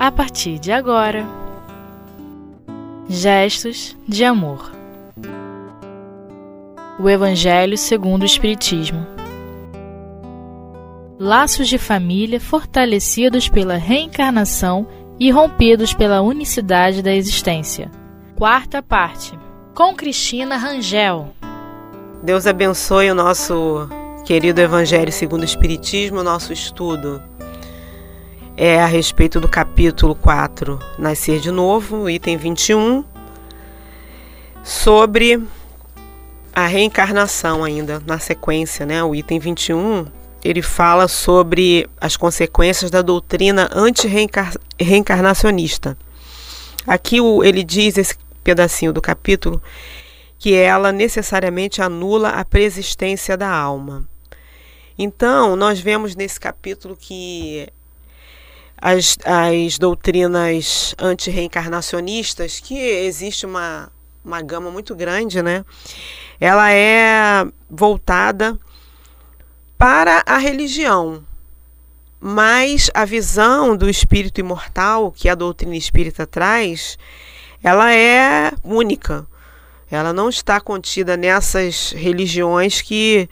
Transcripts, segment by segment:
a partir de agora. Gestos de amor. O Evangelho segundo o Espiritismo. Laços de família fortalecidos pela reencarnação e rompidos pela unicidade da existência. Quarta parte. Com Cristina Rangel. Deus abençoe o nosso querido Evangelho segundo o Espiritismo, nosso estudo é a respeito do capítulo 4, Nascer de Novo, item 21, sobre a reencarnação ainda, na sequência, né? O item 21, ele fala sobre as consequências da doutrina anti-reencarnacionista. Aqui ele diz, esse pedacinho do capítulo, que ela necessariamente anula a preexistência da alma. Então, nós vemos nesse capítulo que as, as doutrinas anti-reencarnacionistas, que existe uma, uma gama muito grande, né? Ela é voltada para a religião, mas a visão do espírito imortal que a doutrina espírita traz, ela é única. Ela não está contida nessas religiões que,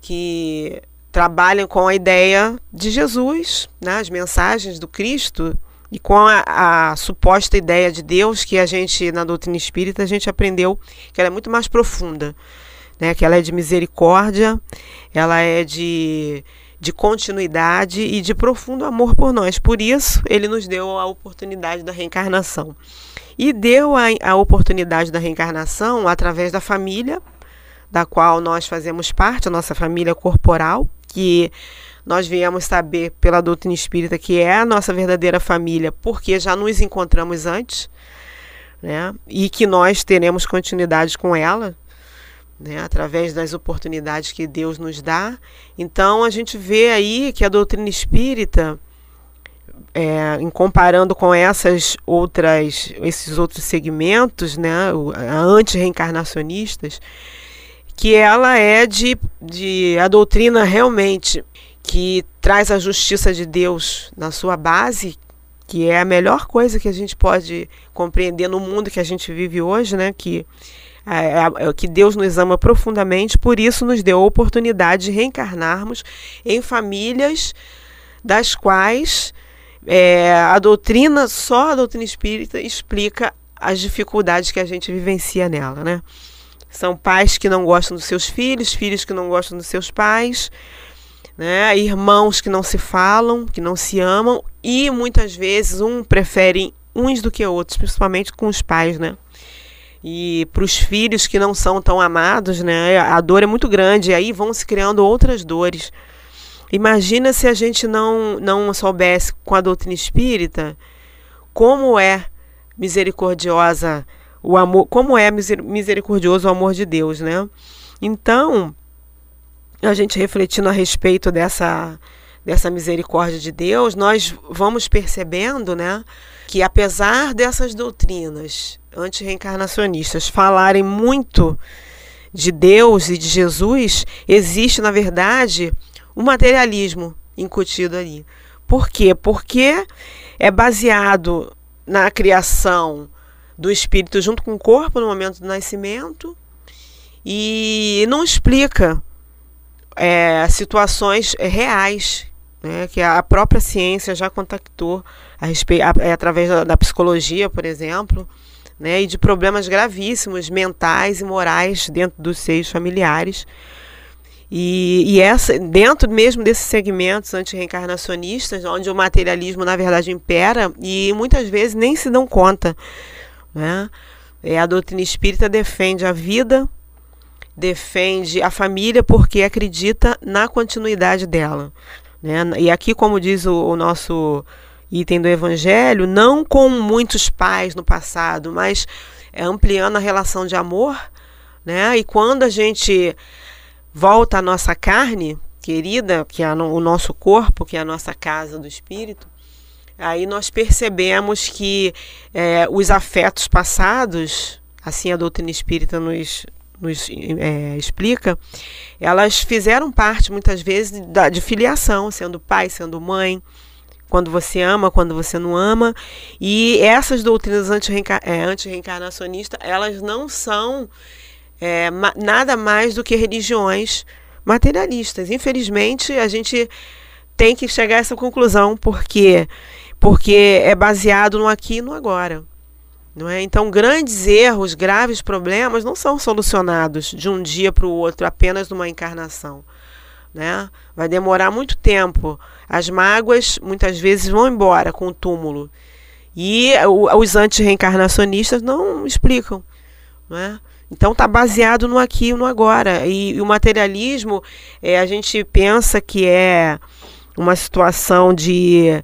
que trabalham com a ideia de Jesus, né, as mensagens do Cristo e com a, a, suposta ideia de Deus que a gente na doutrina espírita a gente aprendeu que ela é muito mais profunda, né, que ela é de misericórdia, ela é de de continuidade e de profundo amor por nós. Por isso, ele nos deu a oportunidade da reencarnação. E deu a, a oportunidade da reencarnação através da família, da qual nós fazemos parte, a nossa família corporal, que nós viemos saber pela doutrina espírita que é a nossa verdadeira família, porque já nos encontramos antes, né? E que nós teremos continuidade com ela, né? Através das oportunidades que Deus nos dá. Então a gente vê aí que a doutrina espírita, é, em comparando com essas outras, esses outros segmentos, né? Anti-reencarnacionistas, que ela é de, de a doutrina realmente que traz a justiça de Deus na sua base, que é a melhor coisa que a gente pode compreender no mundo que a gente vive hoje, né? Que é, é, que Deus nos ama profundamente, por isso nos deu a oportunidade de reencarnarmos em famílias das quais é, a doutrina, só a doutrina espírita, explica as dificuldades que a gente vivencia nela, né? São pais que não gostam dos seus filhos, filhos que não gostam dos seus pais, né? irmãos que não se falam, que não se amam, e muitas vezes um prefere uns do que outros, principalmente com os pais, né? E para os filhos que não são tão amados, né? A dor é muito grande, e aí vão se criando outras dores. Imagina se a gente não, não soubesse com a doutrina espírita como é misericordiosa o amor, como é misericordioso o amor de Deus, né? Então, a gente refletindo a respeito dessa dessa misericórdia de Deus, nós vamos percebendo, né, que apesar dessas doutrinas anti-reencarnacionistas falarem muito de Deus e de Jesus, existe, na verdade, um materialismo incutido ali. Por quê? Porque é baseado na criação do espírito junto com o corpo no momento do nascimento e não explica é, situações reais né, que a própria ciência já contactou a respeito, a, é, através da, da, psicologia, por exemplo, né, e de problemas gravíssimos mentais e morais dentro dos seios familiares. E, e essa, dentro mesmo desses segmentos anti-reencarnacionistas, onde o materialismo na verdade impera, e muitas vezes nem se dão conta né? É, a doutrina espírita defende a vida, defende a família porque acredita na continuidade dela. Né? E aqui, como diz o, o nosso item do Evangelho, não com muitos pais no passado, mas é ampliando a relação de amor. Né? E quando a gente volta à nossa carne querida, que é o nosso corpo, que é a nossa casa do espírito, aí nós percebemos que é, os afetos passados, assim a doutrina espírita nos, nos é, explica, elas fizeram parte muitas vezes da, de filiação, sendo pai, sendo mãe, quando você ama, quando você não ama. E essas doutrinas é, anti-reencarnacionistas, elas não são é, ma nada mais do que religiões materialistas. Infelizmente, a gente tem que chegar a essa conclusão, porque porque é baseado no aqui e no agora. Não é? Então, grandes erros, graves problemas não são solucionados de um dia para o outro, apenas numa encarnação. Né? Vai demorar muito tempo. As mágoas muitas vezes vão embora com o túmulo. E os anti-reencarnacionistas não explicam. Né? Então está baseado no aqui e no agora. E, e o materialismo, é, a gente pensa que é uma situação de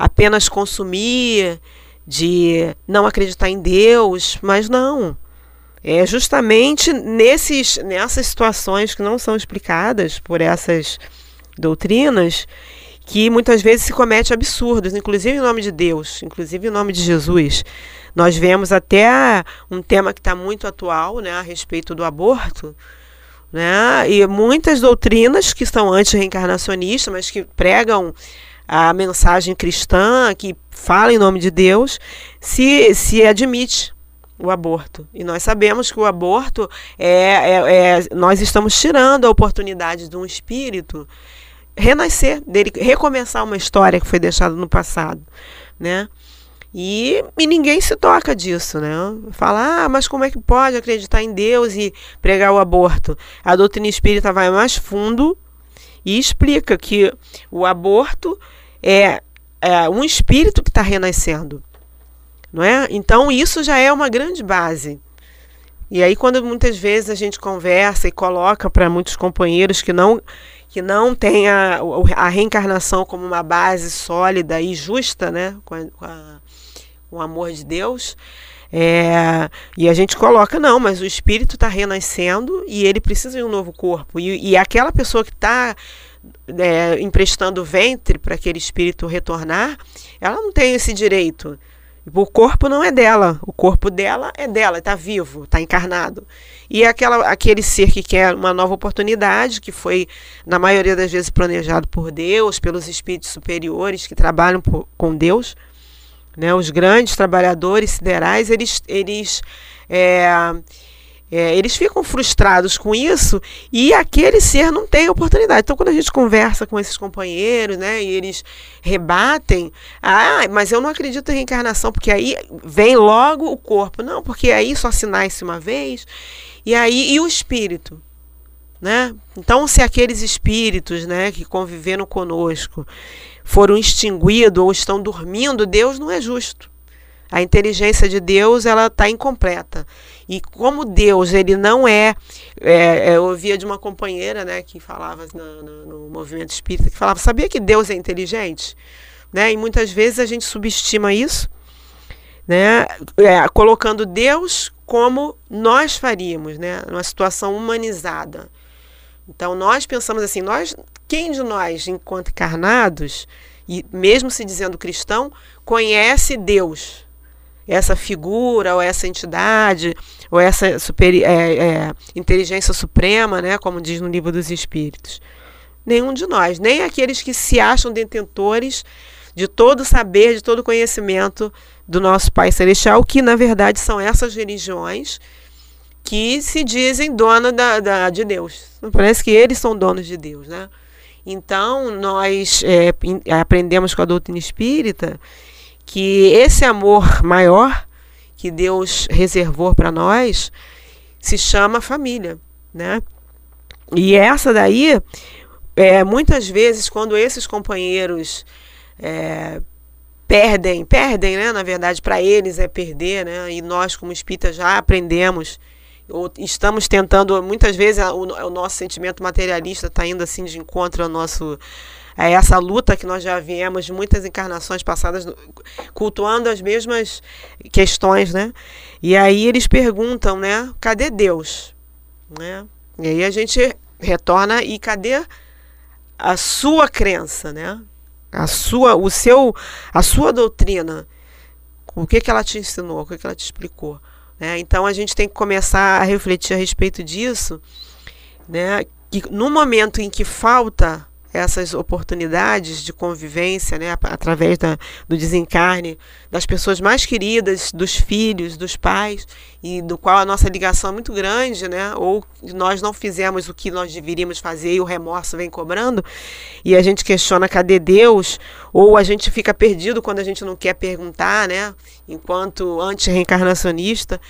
apenas consumir, de não acreditar em Deus, mas não. É justamente nesses, nessas situações que não são explicadas por essas doutrinas que muitas vezes se comete absurdos, inclusive em nome de Deus, inclusive em nome de Jesus. Nós vemos até um tema que está muito atual, né, a respeito do aborto, né, e muitas doutrinas que são anti-reencarnacionistas, mas que pregam a mensagem cristã, que fala em nome de Deus, se, se admite o aborto. E nós sabemos que o aborto é, é, é, nós estamos tirando a oportunidade de um espírito renascer, dele recomeçar uma história que foi deixada no passado, né? E, e ninguém se toca disso, né? Fala, ah, mas como é que pode acreditar em Deus e pregar o aborto? A doutrina espírita vai mais fundo e explica que o aborto é, é um espírito que está renascendo. Não é? Então, isso já é uma grande base. E aí, quando muitas vezes a gente conversa e coloca para muitos companheiros que não que não têm a, a, reencarnação como uma base sólida e justa, né, com, a, com, a, com o amor de Deus, é, e a gente coloca, não, mas o espírito está renascendo e ele precisa de um novo corpo. E, e aquela pessoa que está é, emprestando o ventre para aquele espírito retornar, ela não tem esse direito. O corpo não é dela, o corpo dela é dela, está vivo, está encarnado. E aquela, aquele ser que quer uma nova oportunidade, que foi, na maioria das vezes, planejado por Deus, pelos espíritos superiores que trabalham por, com Deus, né, os grandes trabalhadores siderais, eles, eles é, é, eles ficam frustrados com isso e aquele ser não tem oportunidade. Então, quando a gente conversa com esses companheiros, né, e eles rebatem, ah, mas eu não acredito em reencarnação, porque aí vem logo o corpo. Não, porque aí só se nasce uma vez, e aí e o espírito. Né? Então, se aqueles espíritos né, que conviveram conosco foram extinguidos ou estão dormindo, Deus não é justo. A inteligência de Deus ela está incompleta. E como Deus ele não é, é, é, eu ouvia de uma companheira, né, que falava no, no, no, movimento espírita, que falava, sabia que Deus é inteligente, né? E muitas vezes a gente subestima isso, né? É, colocando Deus como nós faríamos, né? Numa situação humanizada. Então nós pensamos assim, nós, quem de nós, enquanto encarnados, e mesmo se dizendo cristão, conhece Deus? essa figura ou essa entidade ou essa super, é, é, inteligência suprema, né, como diz no livro dos Espíritos. Nenhum de nós, nem aqueles que se acham detentores de todo saber, de todo conhecimento do nosso Pai Celestial, que na verdade são essas religiões que se dizem dona da, da, de Deus. Parece que eles são donos de Deus, né? Então, nós é, aprendemos com a doutrina espírita que esse amor maior que Deus reservou para nós se chama família, né? E essa daí, é, muitas vezes, quando esses companheiros é, perdem, perdem, né? Na verdade, para eles é perder, né? E nós, como espíritas, já aprendemos ou estamos tentando, muitas vezes o, o nosso sentimento materialista está indo assim de encontro ao nosso é essa luta que nós já viemos de muitas encarnações passadas cultuando as mesmas questões, né? E aí eles perguntam, né? Cadê Deus? Né? E aí a gente retorna e cadê a sua crença, né? A sua, o seu, a sua doutrina. O que que ela te ensinou? O que que ela te explicou? Né? Então a gente tem que começar a refletir a respeito disso, né? Que no momento em que falta essas oportunidades de convivência, né, através da, do desencarne das pessoas mais queridas, dos filhos, dos pais, e do qual a nossa ligação é muito grande, né, ou nós não fizemos o que nós deveríamos fazer e o remorso vem cobrando, e a gente questiona cadê Deus, ou a gente fica perdido quando a gente não quer perguntar, né, enquanto anti-reencarnacionista,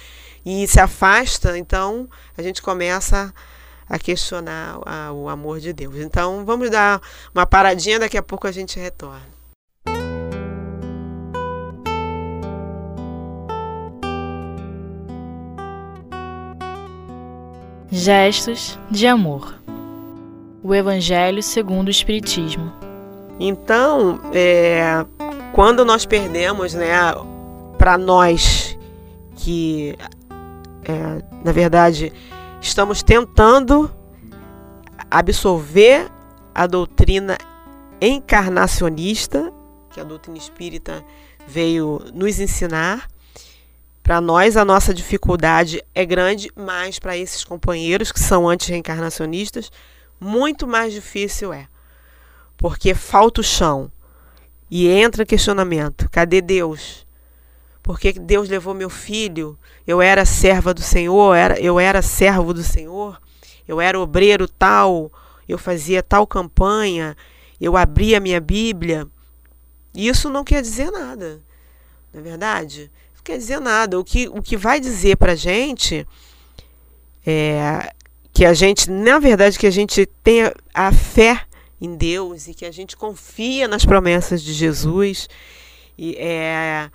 e se afasta, então a gente começa a a questionar a, o amor de Deus. Então, vamos dar uma paradinha, daqui a pouco a gente retorna. Gestos de amor. O Evangelho segundo o Espiritismo. Então, é, quando nós perdemos, né, para nós que, é, na verdade, estamos tentando absolver a doutrina encarnacionista que a doutrina espírita veio nos ensinar. Para nós, a nossa dificuldade é grande, mas para esses companheiros que são anti-reencarnacionistas, muito mais difícil é. Porque falta o chão e entra questionamento: cadê Deus? Por que Deus levou meu filho? Eu era serva do Senhor, eu era servo do Senhor, eu era obreiro tal, eu fazia tal campanha, eu abria minha Bíblia. Isso não quer dizer nada, não é verdade? Não quer dizer nada. O que, o que vai dizer para a gente é que a gente, na verdade, que a gente tenha a fé em Deus e que a gente confia nas promessas de Jesus. E é,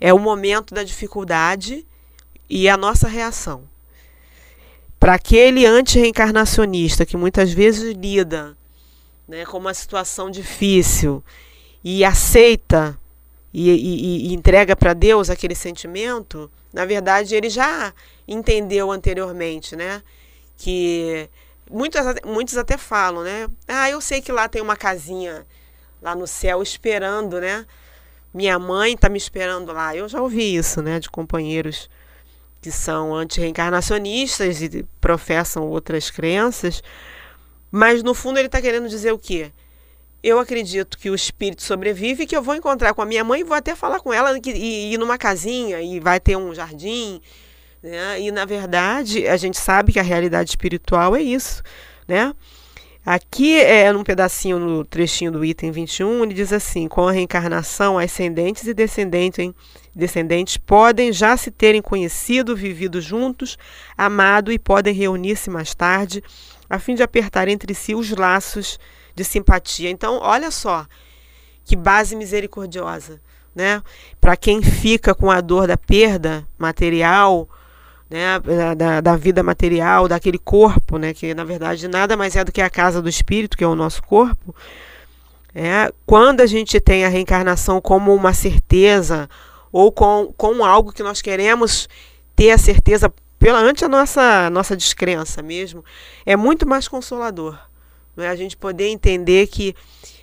é o momento da dificuldade e a nossa reação. Para aquele anti-reencarnacionista que muitas vezes lida né, com uma situação difícil e aceita e, e, e entrega para Deus aquele sentimento, na verdade ele já entendeu anteriormente, né? Que muitos, muitos até falam, né? Ah, eu sei que lá tem uma casinha lá no céu esperando, né? Minha mãe está me esperando lá. Eu já ouvi isso, né, de companheiros que são anti-reencarnacionistas e professam outras crenças, mas no fundo ele está querendo dizer o quê? Eu acredito que o espírito sobrevive e que eu vou encontrar com a minha mãe e vou até falar com ela e ir numa casinha e vai ter um jardim. Né? E na verdade a gente sabe que a realidade espiritual é isso, né? Aqui, é, num pedacinho, no trechinho do item 21, ele diz assim: com a reencarnação, ascendentes e descendentes, descendentes podem já se terem conhecido, vivido juntos, amado e podem reunir-se mais tarde, a fim de apertar entre si os laços de simpatia. Então, olha só que base misericordiosa, né? Para quem fica com a dor da perda material, né, da, da vida material, daquele corpo, né, que na verdade nada mais é do que a casa do espírito, que é o nosso corpo. É, quando a gente tem a reencarnação como uma certeza ou com, com algo que nós queremos ter a certeza pela ante a nossa nossa descrença mesmo, é muito mais consolador. Né? A gente poder entender que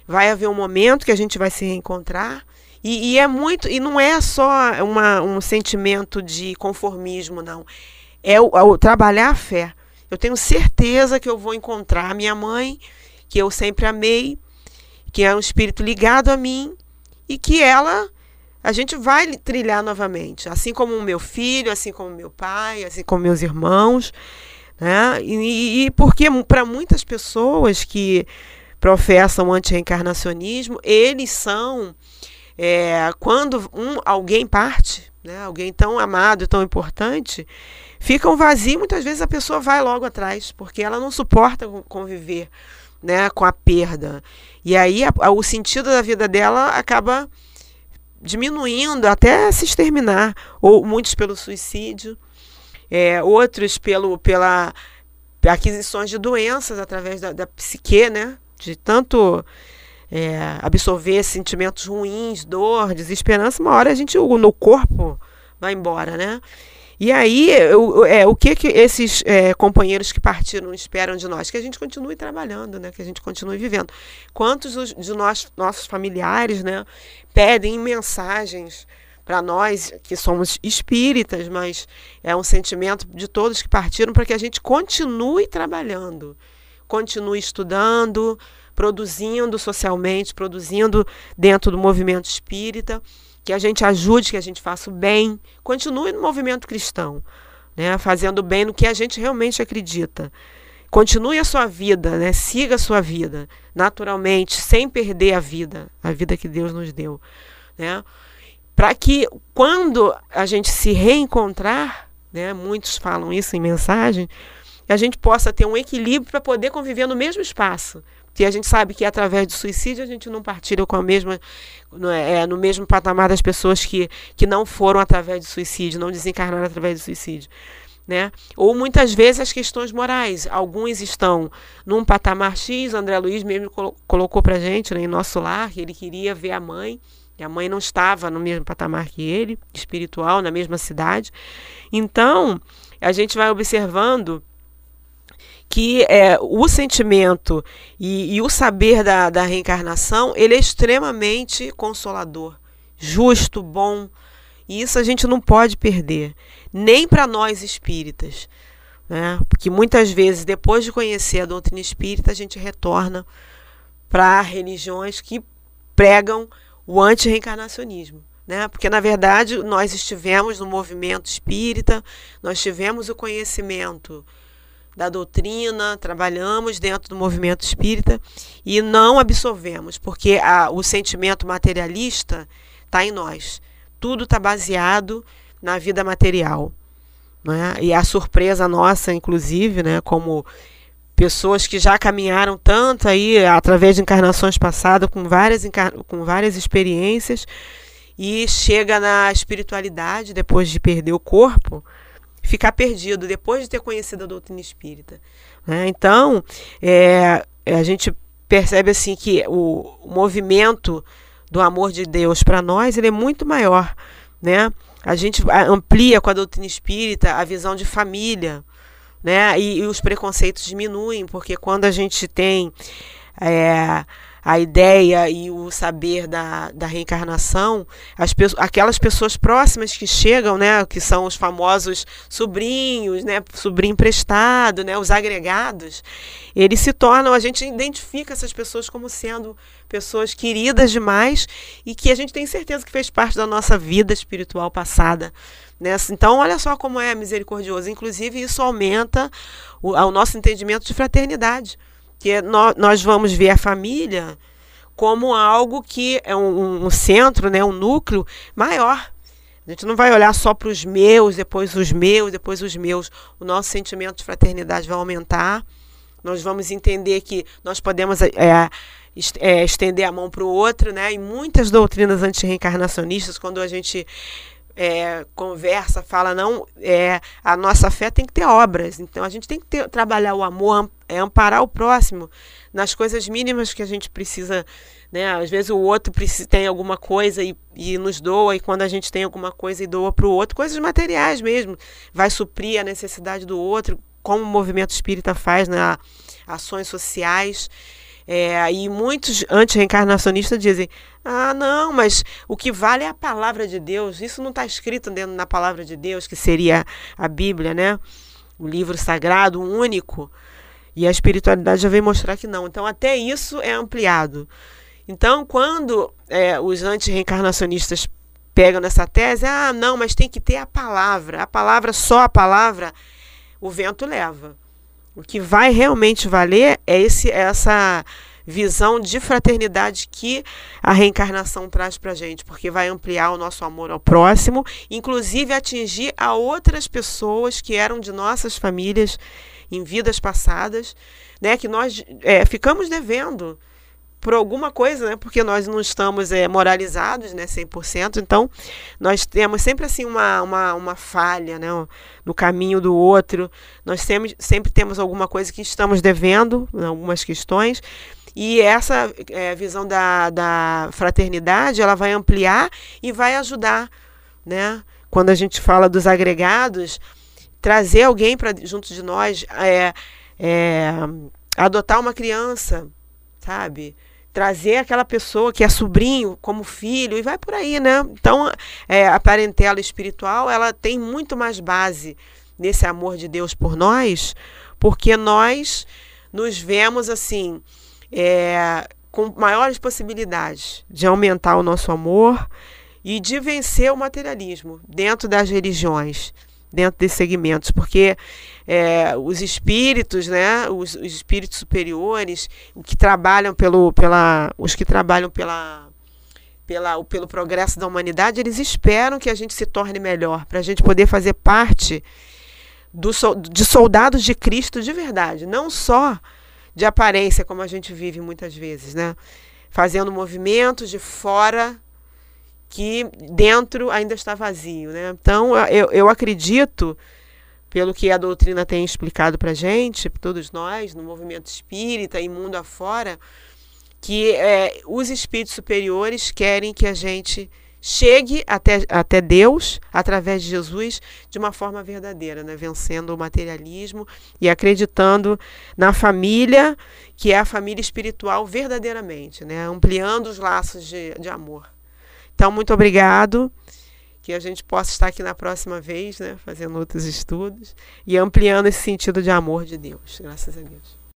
vai haver um momento que a gente vai se reencontrar e, e, é muito, e não é só uma, um sentimento de conformismo, não. É o, o, trabalhar a fé. Eu tenho certeza que eu vou encontrar a minha mãe, que eu sempre amei, que é um espírito ligado a mim, e que ela a gente vai trilhar novamente, assim como o meu filho, assim como meu pai, assim como meus irmãos, né? E, e porque para muitas pessoas que professam anti-reencarnacionismo, eles são é, quando um, alguém parte, né, alguém tão amado, tão importante, fica um vazio. Muitas vezes a pessoa vai logo atrás, porque ela não suporta conviver né, com a perda. E aí a, a, o sentido da vida dela acaba diminuindo até se exterminar, ou muitos pelo suicídio, é, outros pelo, pela aquisições de doenças através da, da psique, né? De tanto é, absorver sentimentos ruins, dor, desesperança, uma hora a gente, no corpo, vai embora, né? E aí, o, é, o que, que esses é, companheiros que partiram esperam de nós? Que a gente continue trabalhando, né? que a gente continue vivendo. Quantos de nós, nossos familiares né, pedem mensagens para nós, que somos espíritas, mas é um sentimento de todos que partiram para que a gente continue trabalhando, continue estudando, produzindo socialmente, produzindo dentro do movimento espírita, que a gente ajude, que a gente faça o bem, continue no movimento cristão, né, fazendo bem no que a gente realmente acredita. Continue a sua vida, né, siga a sua vida, naturalmente, sem perder a vida, a vida que Deus nos deu, né? Para que quando a gente se reencontrar, né, muitos falam isso em mensagem, a gente possa ter um equilíbrio para poder conviver no mesmo espaço. Porque a gente sabe que através do suicídio a gente não partilha com a mesma, no, é, é, no mesmo patamar das pessoas que, que não foram através do suicídio, não desencarnaram através do suicídio. Né? Ou muitas vezes as questões morais. Alguns estão num patamar X, André Luiz mesmo colo colocou para gente né, em nosso lar, que ele queria ver a mãe, e a mãe não estava no mesmo patamar que ele, espiritual, na mesma cidade. Então, a gente vai observando que é, o sentimento e, e o saber da, da reencarnação ele é extremamente consolador, justo, bom. E isso a gente não pode perder, nem para nós espíritas. Né? Porque muitas vezes, depois de conhecer a doutrina espírita, a gente retorna para religiões que pregam o anti-reencarnacionismo. Né? Porque, na verdade, nós estivemos no movimento espírita, nós tivemos o conhecimento da doutrina, trabalhamos dentro do movimento espírita e não absorvemos, porque a, o sentimento materialista está em nós. Tudo está baseado na vida material. Né? E a surpresa nossa, inclusive, né, como pessoas que já caminharam tanto aí através de encarnações passadas, com várias, com várias experiências, e chega na espiritualidade depois de perder o corpo, ficar perdido depois de ter conhecido a doutrina espírita. Né? Então, é, a gente percebe assim que o, o movimento do amor de Deus para nós ele é muito maior, né? A gente amplia com a doutrina espírita a visão de família, né? E, e os preconceitos diminuem, porque quando a gente tem é, a ideia e o saber da, da reencarnação, as, aquelas pessoas próximas que chegam, né, que são os famosos sobrinhos, né, sobrinho emprestado, né, os agregados, eles se tornam, a gente identifica essas pessoas como sendo pessoas queridas demais e que a gente tem certeza que fez parte da nossa vida espiritual passada. Né? Então, olha só como é misericordioso. Inclusive, isso aumenta o, o nosso entendimento de fraternidade que nós vamos ver a família como algo que é um, um centro, né, um núcleo maior. A gente não vai olhar só para os meus, depois os meus, depois os meus. O nosso sentimento de fraternidade vai aumentar. Nós vamos entender que nós podemos é, é, estender a mão para o outro, né? E muitas doutrinas antirreencarnacionistas, quando a gente é, conversa, fala, não, é, a nossa fé tem que ter obras. Então a gente tem que ter, trabalhar o amor, é amparar o próximo nas coisas mínimas que a gente precisa. Né? Às vezes o outro precisa, tem alguma coisa e, e nos doa, e quando a gente tem alguma coisa e doa para o outro, coisas materiais mesmo, vai suprir a necessidade do outro, como o movimento espírita faz, né? ações sociais. É, e muitos anti-reencarnacionistas dizem: ah, não, mas o que vale é a palavra de Deus. Isso não está escrito dentro da palavra de Deus, que seria a Bíblia, né? O livro sagrado, único. E a espiritualidade já vem mostrar que não. Então, até isso é ampliado. Então, quando é, os anti-reencarnacionistas pegam nessa tese, ah, não, mas tem que ter a palavra. A palavra, só a palavra, o vento leva. O que vai realmente valer é esse, essa visão de fraternidade que a reencarnação traz para a gente, porque vai ampliar o nosso amor ao próximo, inclusive atingir a outras pessoas que eram de nossas famílias em vidas passadas, né, que nós é, ficamos devendo por alguma coisa, né? Porque nós não estamos é, moralizados, né? 100%. Então, nós temos sempre assim uma, uma, uma falha, né? No caminho do outro. Nós sempre, sempre temos alguma coisa que estamos devendo, algumas questões. E essa é, visão da, da fraternidade, ela vai ampliar e vai ajudar, né? Quando a gente fala dos agregados, trazer alguém para junto de nós, é, é, adotar uma criança, sabe? Trazer aquela pessoa que é sobrinho como filho e vai por aí, né? Então, é, a parentela espiritual ela tem muito mais base nesse amor de Deus por nós, porque nós nos vemos assim é, com maiores possibilidades de aumentar o nosso amor e de vencer o materialismo dentro das religiões, dentro desses segmentos, porque é, os espíritos, né, os, os, espíritos superiores, que trabalham pelo, pela, os que trabalham pela, pela, pelo progresso da humanidade, eles esperam que a gente se torne melhor, para a gente poder fazer parte do, de soldados de Cristo de verdade, não só de aparência, como a gente vive muitas vezes, né? Fazendo movimentos de fora que dentro ainda está vazio, né? Então, eu, eu acredito, pelo que a doutrina tem explicado para gente, todos nós, no movimento espírita e mundo afora, que é, os espíritos superiores querem que a gente chegue até, até Deus através de Jesus de uma forma verdadeira, né? vencendo o materialismo e acreditando na família, que é a família espiritual verdadeiramente, né? ampliando os laços de, de amor. Então, muito obrigado. Que a gente possa estar aqui na próxima vez, né, fazendo outros estudos e ampliando esse sentido de amor de Deus. Graças a Deus.